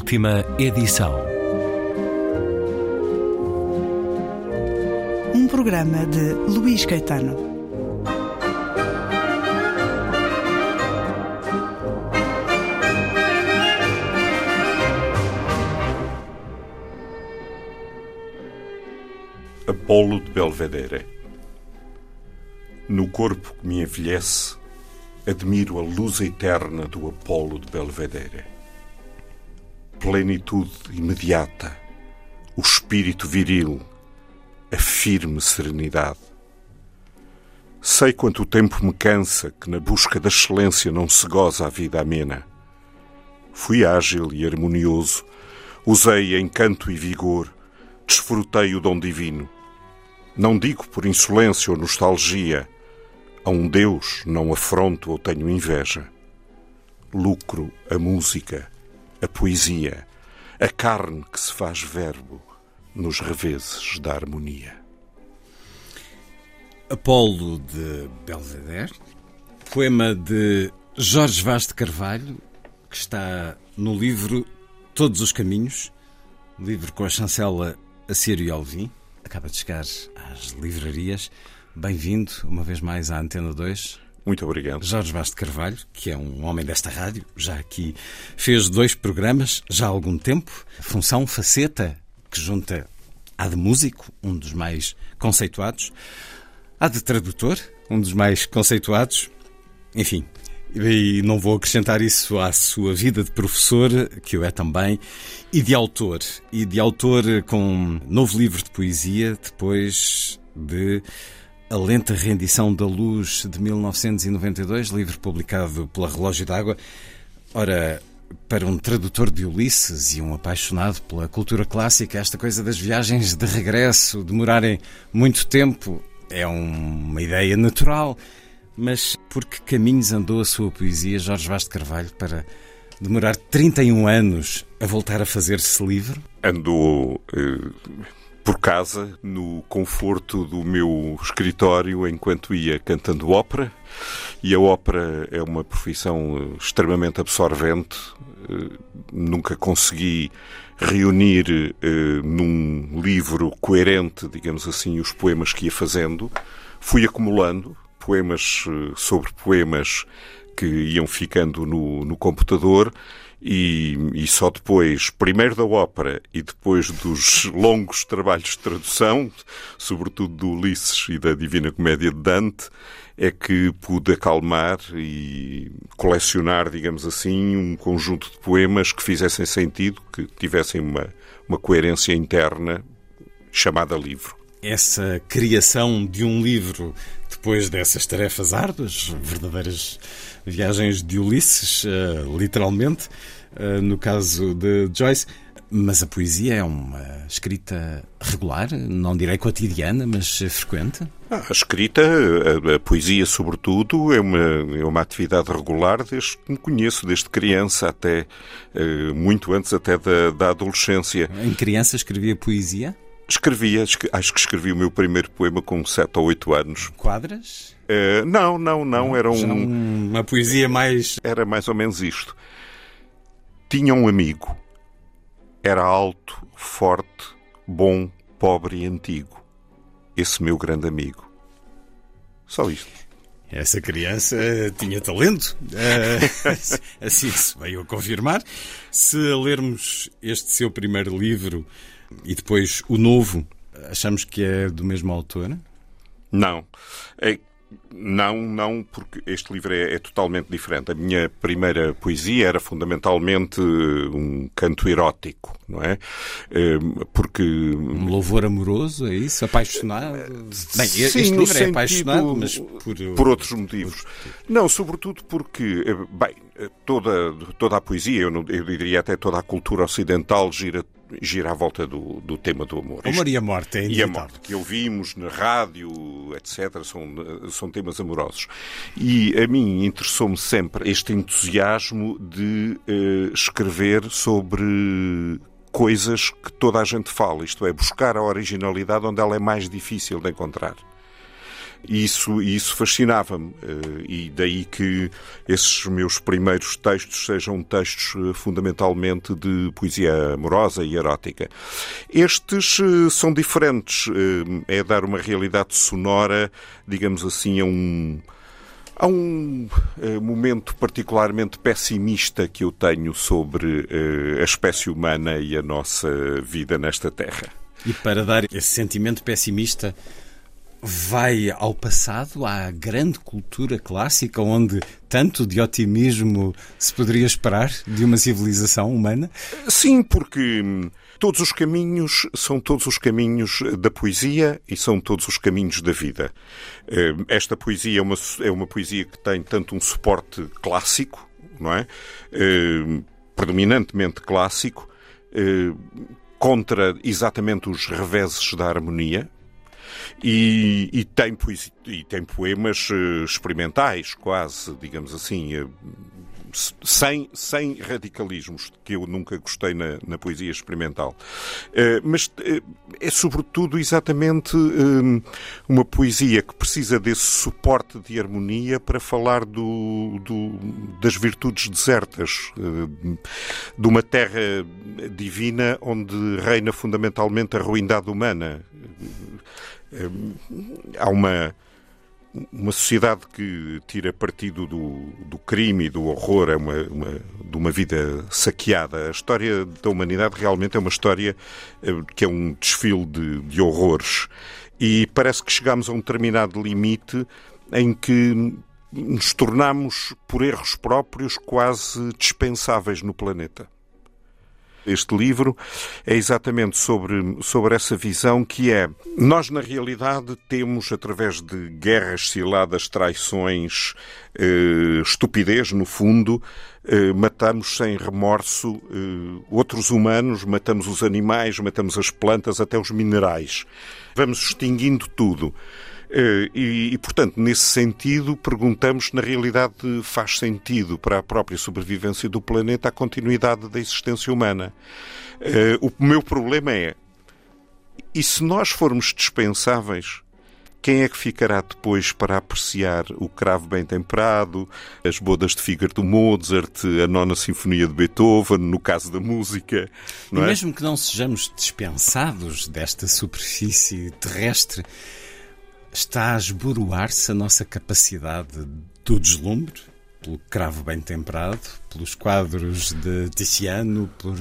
Última edição. Um programa de Luís Caetano. Apolo de Belvedere. No corpo que me envelhece, admiro a luz eterna do Apolo de Belvedere. Plenitude imediata, o espírito viril, a firme serenidade. Sei quanto o tempo me cansa que na busca da excelência não se goza a vida amena. Fui ágil e harmonioso, usei encanto e vigor, desfrutei o dom divino. Não digo por insolência ou nostalgia, a um Deus não afronto ou tenho inveja. Lucro a música, a poesia, a carne que se faz verbo nos reveses da harmonia. Apolo de Belvedere, poema de Jorge Vaz de Carvalho, que está no livro Todos os Caminhos, livro com a chancela Assírio Alvim, acaba de chegar às livrarias. Bem-vindo uma vez mais à Antena 2. Muito obrigado. Jorge Vaz de Carvalho, que é um homem desta rádio, já aqui fez dois programas, já há algum tempo. Função Faceta, que junta há de músico, um dos mais conceituados, há de tradutor, um dos mais conceituados. Enfim, e não vou acrescentar isso à sua vida de professor, que o é também, e de autor. E de autor com um novo livro de poesia, depois de A Lenta Rendição da Luz de 1992, livro publicado pela Relógio d'Água. Ora, para um tradutor de Ulisses e um apaixonado pela cultura clássica, esta coisa das viagens de regresso demorarem muito tempo é uma ideia natural. Mas por que caminhos andou a sua poesia, Jorge Vaz de Carvalho, para demorar 31 anos a voltar a fazer-se livre? Andou eh, por casa, no conforto do meu escritório, enquanto ia cantando ópera. E a ópera é uma profissão extremamente absorvente. Eh, nunca consegui reunir eh, num livro coerente, digamos assim, os poemas que ia fazendo. Fui acumulando poemas sobre poemas que iam ficando no, no computador e, e, só depois, primeiro da ópera e depois dos longos trabalhos de tradução, sobretudo do Ulisses e da Divina Comédia de Dante, é que pude acalmar e colecionar, digamos assim, um conjunto de poemas que fizessem sentido, que tivessem uma, uma coerência interna chamada livro. Essa criação de um livro depois dessas tarefas árduas, verdadeiras viagens de Ulisses, uh, literalmente, uh, no caso de Joyce. Mas a poesia é uma escrita regular, não direi cotidiana, mas frequente? Ah, a escrita, a, a, poesia sobretudo, é uma, é uma atividade regular desde que me conheço, desde criança até, uh, muito antes até da, da adolescência. Em criança escrevia poesia? Escrevia, acho que escrevi o meu primeiro poema com 7 ou 8 anos. Quadras? Uh, não, não, não. Era um, uma poesia mais. Era mais ou menos isto. Tinha um amigo. Era alto, forte, bom, pobre e antigo. Esse meu grande amigo. Só isto. Essa criança tinha talento. Uh, assim se veio a confirmar. Se lermos este seu primeiro livro e depois o novo, achamos que é do mesmo autor? Não. É, não, não, porque este livro é, é, totalmente diferente. A minha primeira poesia era fundamentalmente um canto erótico, não é? Ehm, porque. Um louvor amoroso, é isso? Apaixonado? Bem, Sim, este livro é apaixonado, mas por, por outros motivos. Não, sobretudo porque, eh, bem, toda, toda a poesia, eu, não, eu diria até toda a cultura ocidental gira gira à volta do, do tema do amor. Amor e a morte, é E a morte, que ouvimos na rádio, etc., são, são temas amorosos. E a mim interessou-me sempre este entusiasmo de uh, escrever sobre coisas que toda a gente fala, isto é, buscar a originalidade onde ela é mais difícil de encontrar. E isso, isso fascinava-me. Eh, e daí que esses meus primeiros textos sejam textos eh, fundamentalmente de poesia amorosa e erótica. Estes eh, são diferentes. É dar uma realidade sonora, digamos assim, a um. Há um momento particularmente pessimista que eu tenho sobre a espécie humana e a nossa vida nesta Terra. E para dar esse sentimento pessimista, vai ao passado, à grande cultura clássica, onde tanto de otimismo se poderia esperar de uma civilização humana? Sim, porque hum, todos os caminhos são todos os caminhos da poesia e são todos os caminhos da vida. Hum, esta poesia é uma, é uma poesia que tem tanto um suporte clássico, não é? Hum, predominantemente clássico, contra exatamente os reveses da harmonia, e, e, tem, e tem poemas eh, experimentais, quase, digamos assim, eh, sem, sem radicalismos, que eu nunca gostei na, na poesia experimental. Uh, mas é sobretudo exatamente uma poesia que precisa desse suporte de harmonia para falar do, do das virtudes desertas, de uma terra divina onde reina fundamentalmente a ruindade humana há uma, uma sociedade que tira partido do, do crime e do horror, é uma, uma, de uma vida saqueada. A história da humanidade realmente é uma história eh, que é um desfile de, de horrores. E parece que chegamos a um determinado limite em que nos tornamos, por erros próprios, quase dispensáveis no planeta. Este livro é exatamente sobre, sobre essa visão que é nós, na realidade, temos, através de guerras ciladas, traições, eh, estupidez, no fundo, eh, matamos sem remorso eh, outros humanos, matamos os animais, matamos as plantas, até os minerais. Vamos extinguindo tudo. Eh, e, e, portanto, nesse sentido, perguntamos, na realidade, faz sentido para a própria sobrevivência do planeta a continuidade da existência humana. Eh, o meu problema é, e se nós formos dispensáveis, quem é que ficará depois para apreciar o cravo bem temperado, as bodas de Fígaro do Mozart, a nona sinfonia de Beethoven, no caso da música? e é? mesmo que não sejamos dispensados desta superfície terrestre, está a esboroar-se a nossa capacidade do deslumbre, pelo cravo bem temperado, pelos quadros de Tiziano, por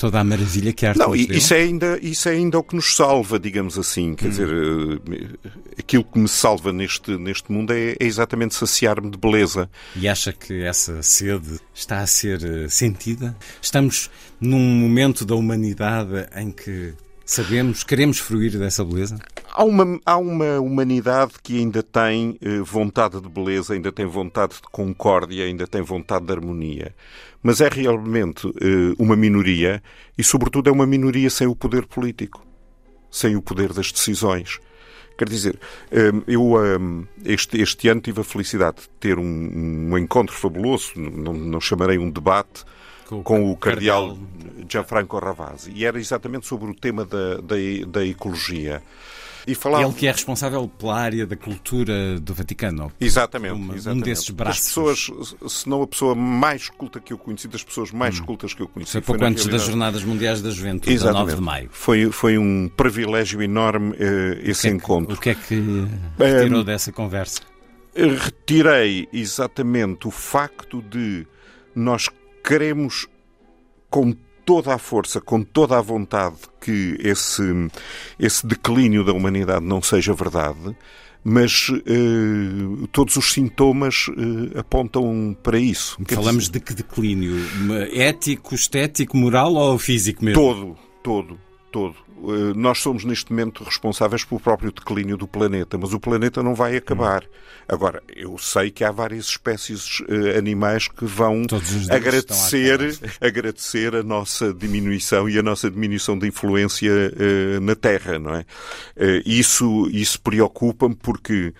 toda a maravilha que a arte Não, isso é, ainda, isso é ainda o que nos salva, digamos assim. Quer hum. dizer, eh, aquilo que me salva neste, neste mundo é, é exatamente saciar-me de beleza. E acha que essa sede está a ser eh, sentida? Estamos num momento da humanidade em que Sabemos, queremos fruir dessa beleza? Há uma, há uma humanidade que ainda tem eh, vontade de beleza, ainda tem vontade de concórdia, ainda tem vontade de harmonia. Mas é realmente eh, uma minoria e, sobretudo, é uma minoria sem o poder político, sem o poder das decisões. Quer dizer, eh, eu este, este ano tive a felicidade de ter um, um encontro fabuloso, não, não chamarei um debate, com, com o cardeal, cardeal Gianfranco Ravasi. E era exatamente sobre o tema da, da, da ecologia. E falava... Ele que é responsável pela área da cultura do Vaticano. Exatamente, uma, exatamente. Um desses braços. pessoas, se não a pessoa mais culta que eu conheci, das pessoas mais hum. cultas que eu conheci. Foi pouco antes das Jornadas Mundiais da Juventude, exatamente. 9 de maio. Foi, foi um privilégio enorme uh, esse o é encontro. Que, o que é que retirou um, dessa conversa? Retirei exatamente o facto de nós queremos com toda a força, com toda a vontade que esse, esse declínio da humanidade não seja verdade, mas uh, todos os sintomas uh, apontam para isso. Falamos de que declínio? Ético, estético, moral ou físico mesmo? Todo, todo, todo. Uh, nós somos neste momento responsáveis pelo próprio declínio do planeta, mas o planeta não vai acabar. Hum. Agora, eu sei que há várias espécies uh, animais que vão agradecer, agradecer a nossa diminuição e a nossa diminuição de influência uh, na Terra, não é? Isso, isso preocupa-me porque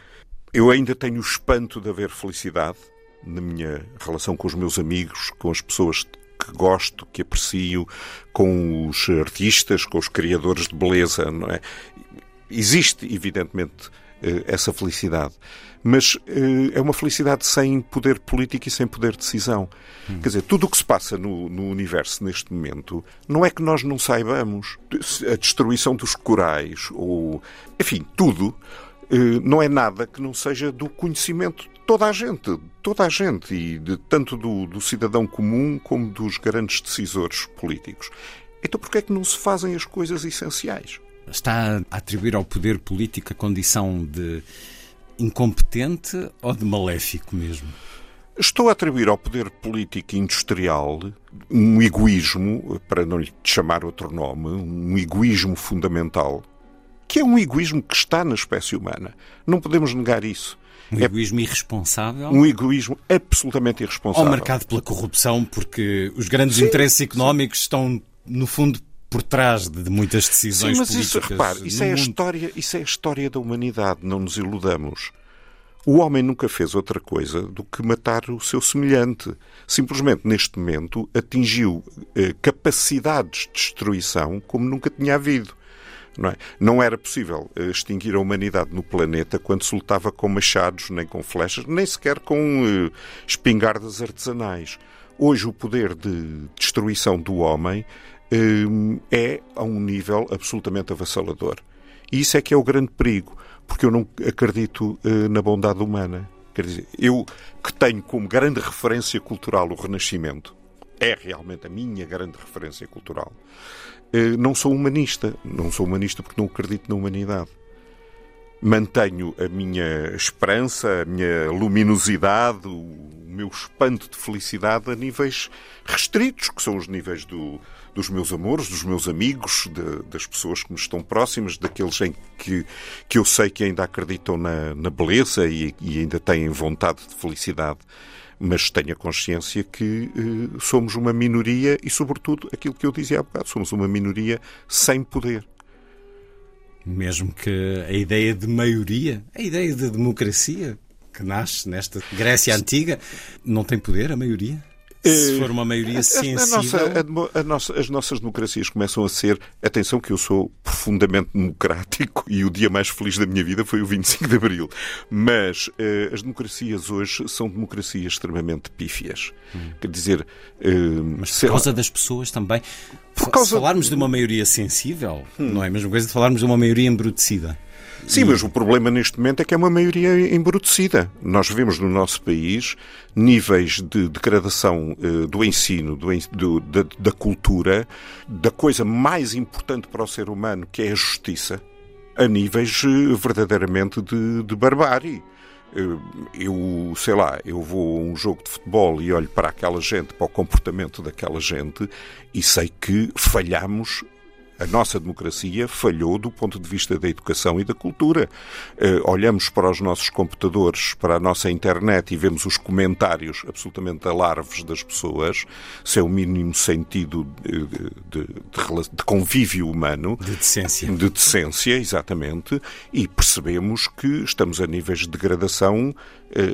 eu ainda tenho o espanto de haver felicidade na minha relação com os meus amigos, com as pessoas que gosto, que aprecio, com os artistas, com os criadores de beleza, não é? Existe, evidentemente, essa felicidade. Mas é uma felicidade sem poder político e sem poder de decisão. Hum. Quer dizer, tudo o que se passa no, no, universo neste momento não é que nós não saibamos. A destruição dos corais, ou. Enfim, tudo não é nada que não seja do conhecimento de toda a gente, toda a gente, e de, tanto do, do cidadão comum como dos grandes decisores políticos. Então porquê é que não se fazem as coisas essenciais? Está a atribuir ao poder político a condição de incompetente ou de maléfico mesmo? Estou a atribuir ao poder político industrial um egoísmo, para não lhe chamar outro nome, um egoísmo fundamental, que é um egoísmo que está na espécie humana. Não podemos negar isso. Um é egoísmo irresponsável? Um egoísmo absolutamente irresponsável. Ou marcado pela corrupção, porque os grandes sim, interesses económicos sim. estão, no fundo, por trás de muitas decisões sim, mas políticas. Isso, repare, isso é, a história, isso é a história da humanidade, não nos iludamos. O homem nunca fez outra coisa do que matar o seu semelhante. Simplesmente, neste momento, atingiu eh, capacidades de destruição como nunca tinha havido. Não, é? não era possível eh, extinguir a humanidade no planeta quando se lutava com machados, nem com flechas, nem sequer com uh, espingardas artesanais. Hoje, o poder de destruição do homem uh, é a um nível absolutamente avassalador. E isso é que é o grande perigo, porque eu não acredito uh, na bondade humana. Quer dizer, eu que tenho como grande referência cultural o Renascimento, é realmente a minha grande referência cultural. Eh, não sou humanista. Não sou humanista porque não acredito na humanidade. Mantenho a minha esperança, a minha luminosidade, o meu espanto de felicidade a níveis restritos, que são os níveis do, dos meus amores, dos meus amigos, de, das pessoas que me estão próximas, daqueles em que, que eu sei que ainda acreditam na, na beleza e, e ainda têm vontade de felicidade mas tenha consciência que eh, somos uma minoria e, sobretudo, aquilo que eu dizia há bocado, somos uma minoria sem poder. Mesmo que a ideia de maioria, a ideia de democracia que nasce nesta Grécia Antiga, não tem poder a maioria? Se for uma maioria sensível... A nossa, a, a nossa, as nossas democracias começam a ser... Atenção que eu sou profundamente democrático e o dia mais feliz da minha vida foi o 25 de Abril. Mas uh, as democracias hoje são democracias extremamente pífias. Hum. Quer dizer... Uh, Mas por causa lá, das pessoas também... Por causa... Se falarmos de uma maioria sensível, hum. não é a mesma coisa de falarmos de uma maioria embrutecida. Sim, mas o problema neste momento é que é uma maioria embrutecida. Nós vemos no nosso país níveis de degradação uh, do ensino, do, do, da, da cultura, da coisa mais importante para o ser humano, que é a justiça, a níveis uh, verdadeiramente de, de barbárie eh, eu, sei lá, eu vou a um jogo de futebol e olho para aquela gente, para o comportamento daquela gente e sei que falhamos a nossa democracia falhou do ponto de vista da educação e da cultura. Uh, olhamos para os nossos computadores, para a nossa internet e vemos os comentários absolutamente alarves das pessoas, sem o mínimo sentido de, de, de, de convívio humano. De decência. De decência, exatamente. E percebemos que estamos a níveis de degradação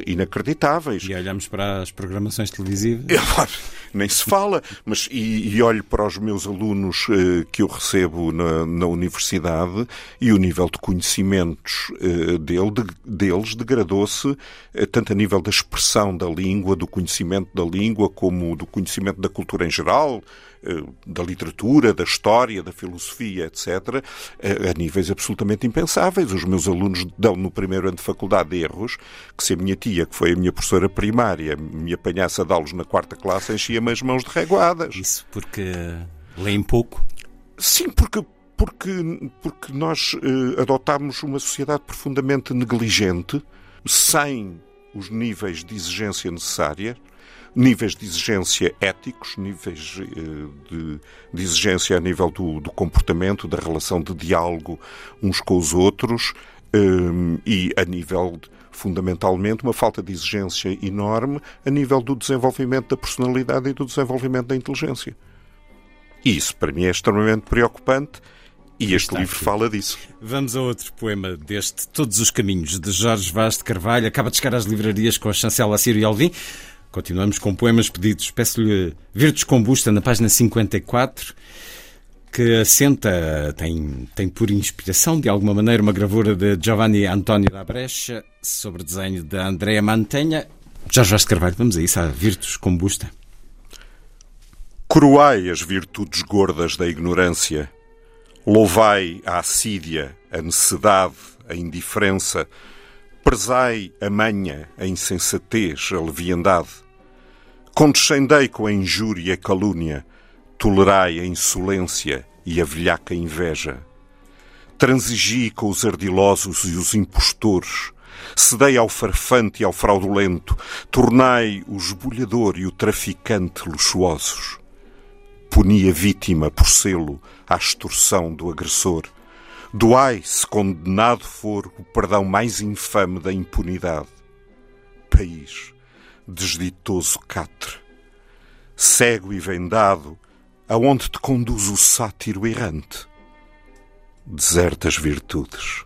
inacreditáveis. E olhamos para as programações televisivas? Nem se fala, mas e, e olho para os meus alunos uh, que eu recebo na, na, universidade e o nível de conhecimentos uh, dele, de, deles degradou-se tanto a nível da expressão da língua, do conhecimento da língua, como do conhecimento da cultura em geral, eh, da literatura, da história, da filosofia, etc., eh, a níveis absolutamente impensáveis. Os meus alunos dão no primeiro ano de faculdade erros que se a minha tia, que foi a minha professora primária, me apanhasse a dá-los na quarta classe, enchia-me as mãos de reguadas. Isso porque leem pouco? Sim, porque porque, porque nós uh, adotámos uma sociedade profundamente negligente, sem os níveis de exigência necessária, níveis de exigência éticos, níveis eh, de, de exigência a nível do, do, comportamento, da relação de diálogo uns com os outros eh, e a nível de, fundamentalmente, uma falta de exigência enorme a nível do desenvolvimento da personalidade e do desenvolvimento da inteligência. E isso, para mim, é extremamente preocupante. E este Está livro aqui. fala disso. Vamos a outro poema deste Todos os Caminhos, de Jorge Vaz de Carvalho. Acaba de chegar às livrarias com a chancela Sírio Alvim. Continuamos com poemas pedidos. Peço-lhe Verdes Combusta, na página 54. que assenta, tem, tem por inspiração, de alguma maneira, uma gravura de Giovanni Antonio da Brescia sobre desenho de Andrea Mantegna. Jorge de Carvalho, vamos a isso, a Virtus Combusta. Coroai as virtudes gordas da ignorância, louvai a assídia, a necessidade, a indiferença, prezai a manha, a insensatez, a leviandade. Condescendei com a injúria e a calúnia, tolerai a insolência e a velhaca inveja. Transigi com os ardilosos e os impostores, cedei ao farfante e ao fraudulento, tornai o esbulhador e o traficante luxuosos. Puni a vítima por selo à extorsão do agressor. Doai, se condenado for, o perdão mais infame da impunidade. País, desditoso catre, cego e vendado, aonde te conduz o sátiro errante? Desertas virtudes,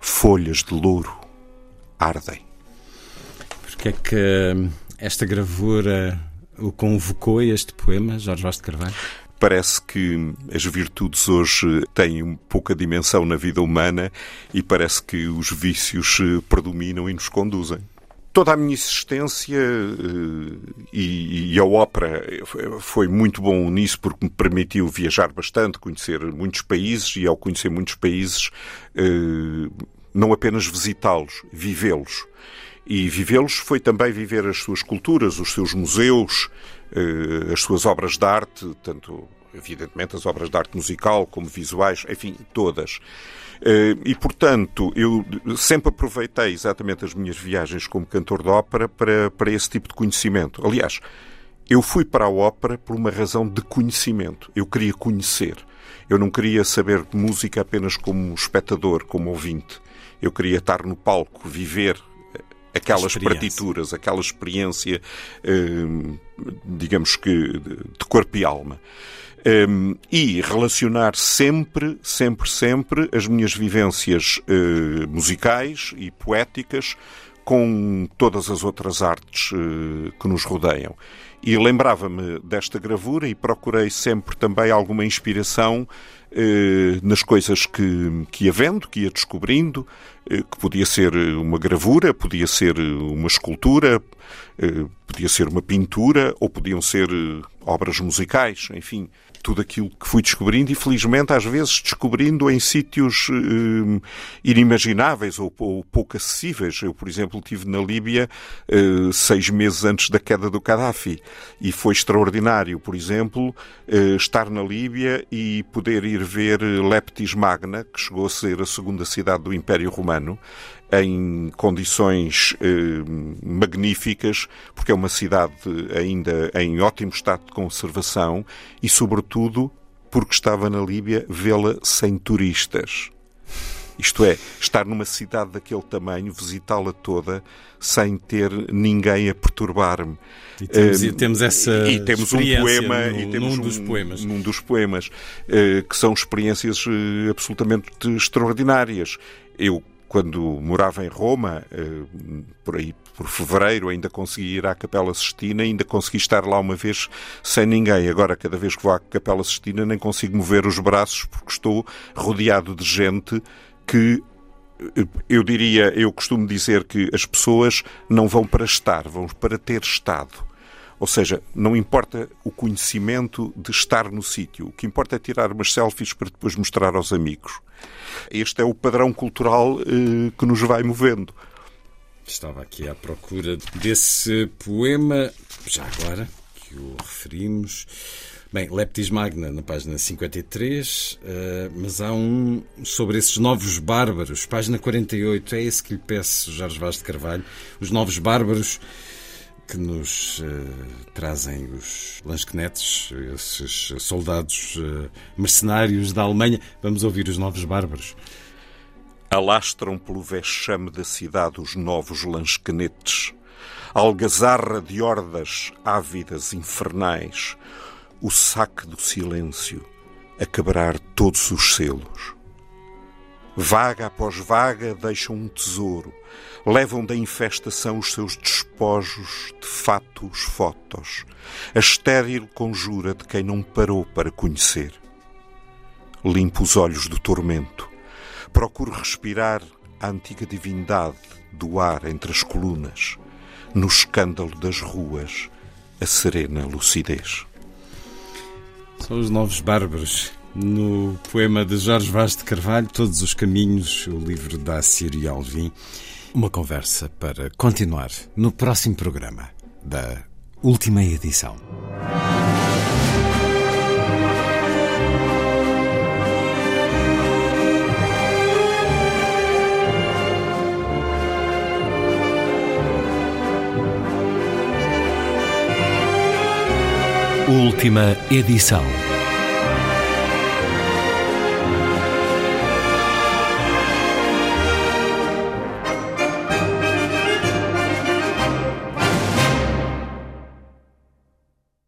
folhas de louro ardem. Porque é que hum, esta gravura o convocou este poema, Jorge Vaz de Carvalho? Parece que as virtudes hoje têm pouca dimensão na vida humana e parece que os vícios eh, predominam e nos conduzem toda a minha existência eh, e, a ópera foi muito bom nisso porque me permitiu viajar bastante, conhecer muitos países e ao conhecer muitos países eh, não apenas visitá-los, vivê-los. E vivê-los foi também viver as suas culturas, os seus museus, as suas obras de arte, tanto evidentemente as obras de arte musical como visuais, enfim, todas. Eh, e, portanto, eu sempre aproveitei exatamente as minhas viagens como cantor de ópera para, para esse tipo de conhecimento. Aliás, eu fui para a ópera por uma razão de conhecimento. Eu queria conhecer. Eu não queria saber música apenas como espectador, como ouvinte. Eu queria estar no palco, viver eh, aquelas partituras, aquela experiência, eh, digamos que de corpo e alma. Um, e relacionar sempre, sempre, sempre as minhas vivências uh, musicais e poéticas com todas as outras artes uh, que nos rodeiam. E lembrava-me desta gravura e procurei sempre também alguma inspiração nas coisas que, que ia vendo, que ia descobrindo, que podia ser uma gravura, podia ser uma escultura, podia ser uma pintura ou podiam ser obras musicais, enfim tudo aquilo que fui descobrindo e, felizmente, às vezes descobrindo em sítios eh, inimagináveis ou, ou, pouco acessíveis. Eu, por exemplo, estive na Líbia eh, seis meses antes da queda do Gaddafi e foi extraordinário, por exemplo, eh, estar na Líbia e poder ir ver Leptis Magna, que chegou a ser a segunda cidade do Império Romano, em condições eh, magníficas, porque é uma cidade ainda em ótimo estado de conservação e, sobretudo, porque estava na Líbia, vê-la sem turistas. Isto é, estar numa cidade daquele tamanho, visitá-la toda, sem ter ninguém a perturbar-me. E temos, e temos essa e temos um poema no, e temos num dos um, poemas, num dos poemas uh, que são experiências uh, absolutamente extraordinárias. Eu quando morava em Roma, por aí por fevereiro, ainda consegui ir à Capela Sistina, ainda consegui estar lá uma vez sem ninguém. Agora, cada vez que vou à Capela Sistina, nem consigo mover os braços porque estou rodeado de gente que eu diria, eu costumo dizer que as pessoas não vão para estar, vão para ter estado. Ou seja, não importa o conhecimento de estar no sítio, o que importa é tirar umas selfies para depois mostrar aos amigos. Este é o padrão cultural eh, que nos vai movendo. Estava aqui à procura desse poema, já agora, que o referimos. Bem, Leptis Magna, na página 53, uh, eh, mas há um sobre esses novos bárbaros, página 48, é esse que lhe peço, Jorge Vaz de Carvalho, os novos bárbaros que nos uh, trazem os lanchenetes, esses soldados uh, mercenários da Alemanha. Vamos ouvir os novos bárbaros. Alastram pelo vexame da cidade os novos lanchenetes, algazarra de hordas ávidas infernais, o saque do silêncio a quebrar todos os selos. Vaga após vaga deixam um tesouro, levam da infestação os seus despojos de fatos fotos, a estéril conjura de quem não parou para conhecer. limpo os olhos do tormento. Procuro respirar a antiga divindade do ar entre as colunas, no escândalo das ruas, a serena lucidez. São os novos bárbaros. No poema de Jorge Vaz de Carvalho, Todos os Caminhos, o livro da Sírio Alvim. Uma conversa para continuar no próximo programa da última edição. Última edição.